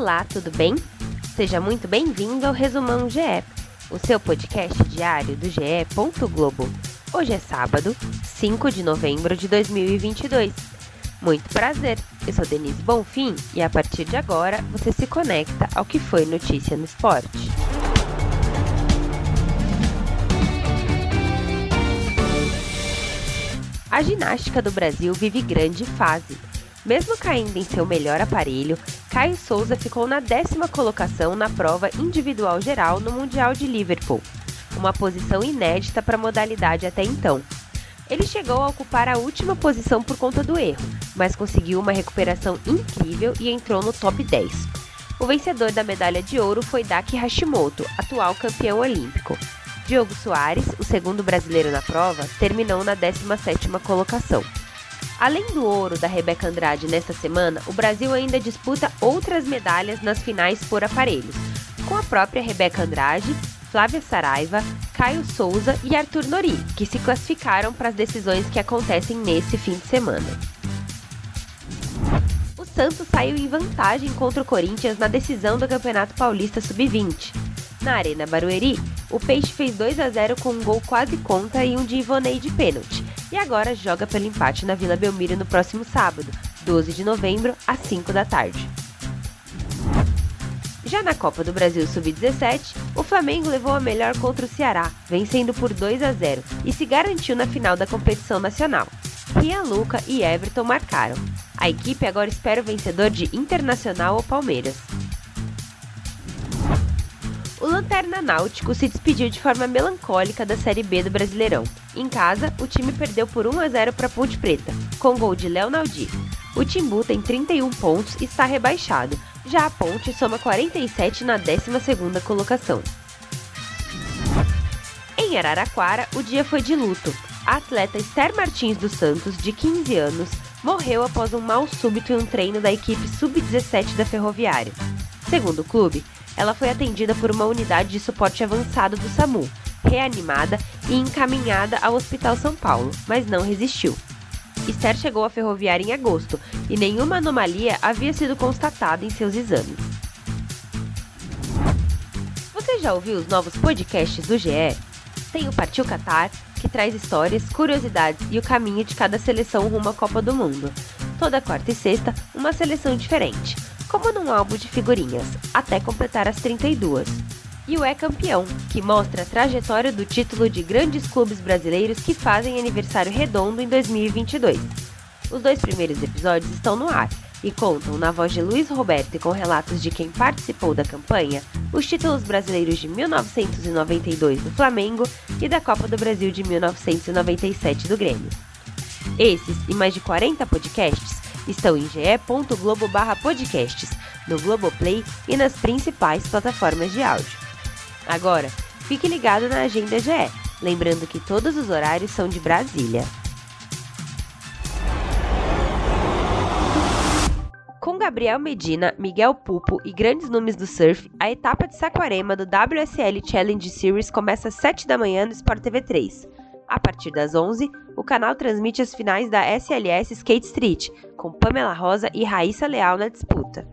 Olá, tudo bem? Seja muito bem-vindo ao Resumão GE, o seu podcast diário do GE. Globo. Hoje é sábado, 5 de novembro de 2022. Muito prazer, eu sou Denise Bonfim e a partir de agora você se conecta ao que foi notícia no esporte. A ginástica do Brasil vive grande fase. Mesmo caindo em seu melhor aparelho, Caio Souza ficou na décima colocação na prova individual geral no Mundial de Liverpool, uma posição inédita para a modalidade até então. Ele chegou a ocupar a última posição por conta do erro, mas conseguiu uma recuperação incrível e entrou no top 10. O vencedor da medalha de ouro foi Daki Hashimoto, atual campeão olímpico. Diogo Soares, o segundo brasileiro na prova, terminou na 17ª colocação. Além do ouro da Rebeca Andrade nesta semana, o Brasil ainda disputa outras medalhas nas finais por aparelhos, com a própria Rebeca Andrade, Flávia Saraiva, Caio Souza e Arthur Nori, que se classificaram para as decisões que acontecem nesse fim de semana. O Santos saiu em vantagem contra o Corinthians na decisão do Campeonato Paulista Sub-20. Na Arena Barueri, o Peixe fez 2 a 0 com um gol quase contra e um de Ivonei de pênalti, e agora joga pelo empate na Vila Belmiro no próximo sábado, 12 de novembro, às 5 da tarde. Já na Copa do Brasil Sub-17, o Flamengo levou a melhor contra o Ceará, vencendo por 2 a 0 e se garantiu na final da competição nacional. Rian Luca e Everton marcaram. A equipe agora espera o vencedor de Internacional ou Palmeiras. Lanterna Náutico se despediu de forma melancólica da Série B do Brasileirão. Em casa, o time perdeu por 1 a 0 para Ponte Preta, com gol de Léo Naldi. O Timbu tem 31 pontos e está rebaixado, já a Ponte soma 47 na 12ª colocação. Em Araraquara, o dia foi de luto. A atleta Esther Martins dos Santos, de 15 anos, morreu após um mal súbito em um treino da equipe sub-17 da Ferroviária. Segundo o clube, ela foi atendida por uma unidade de suporte avançado do SAMU, reanimada e encaminhada ao Hospital São Paulo, mas não resistiu. Esther chegou à ferroviária em agosto e nenhuma anomalia havia sido constatada em seus exames. Você já ouviu os novos podcasts do GE? Tem o Partiu Qatar, que traz histórias, curiosidades e o caminho de cada seleção rumo à Copa do Mundo. Toda quarta e sexta, uma seleção diferente como num álbum de figurinhas, até completar as 32. E o É Campeão, que mostra a trajetória do título de grandes clubes brasileiros que fazem aniversário redondo em 2022. Os dois primeiros episódios estão no ar e contam, na voz de Luiz Roberto e com relatos de quem participou da campanha, os títulos brasileiros de 1992 do Flamengo e da Copa do Brasil de 1997 do Grêmio. Esses e mais de 40 podcasts estão em ge.globo/podcasts, no Globoplay e nas principais plataformas de áudio. Agora, fique ligado na agenda GE, lembrando que todos os horários são de Brasília. Com Gabriel Medina, Miguel Pupo e grandes nomes do surf, a etapa de Saquarema do WSL Challenge Series começa às 7 da manhã no Sport TV 3. A partir das 11, o canal transmite as finais da SLS Skate Street, com Pamela Rosa e Raíssa Leal na disputa.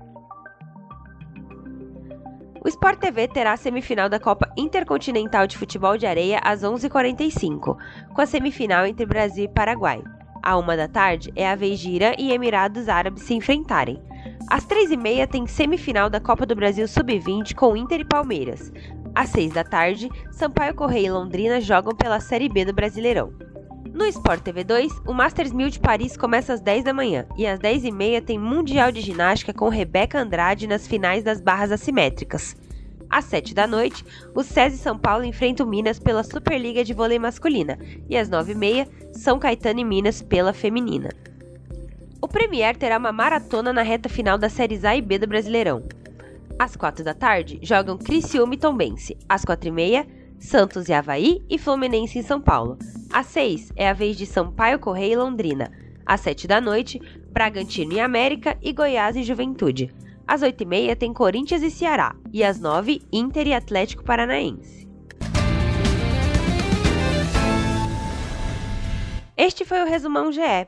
O Sport TV terá a semifinal da Copa Intercontinental de Futebol de Areia às 11h45, com a semifinal entre Brasil e Paraguai. À uma da tarde é a vez de Irã e Emirados Árabes se enfrentarem. Às três e meia tem semifinal da Copa do Brasil Sub-20 com Inter e Palmeiras. Às 6 da tarde, Sampaio Correia e Londrina jogam pela Série B do Brasileirão. No Sport TV 2, o Masters 1000 de Paris começa às 10 da manhã e às 10 e meia tem Mundial de Ginástica com Rebeca Andrade nas finais das barras assimétricas. Às 7 da noite, o SESI São Paulo enfrenta o Minas pela Superliga de Vôlei Masculina e às 9 e meia, São Caetano e Minas pela Feminina. O Premier terá uma maratona na reta final das séries A e B do Brasileirão. Às quatro da tarde, jogam Criciúma e Tombense. Às quatro e meia, Santos e Havaí e Fluminense em São Paulo. Às seis é a vez de Sampaio Correia e Londrina. Às sete da noite, Bragantino e América e Goiás e Juventude. Às oito e meia tem Corinthians e Ceará. E às nove, Inter e Atlético Paranaense. Este foi o Resumão GE.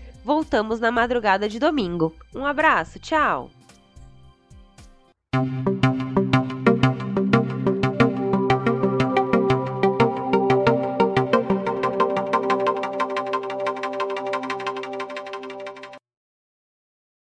Voltamos na madrugada de domingo. Um abraço, tchau!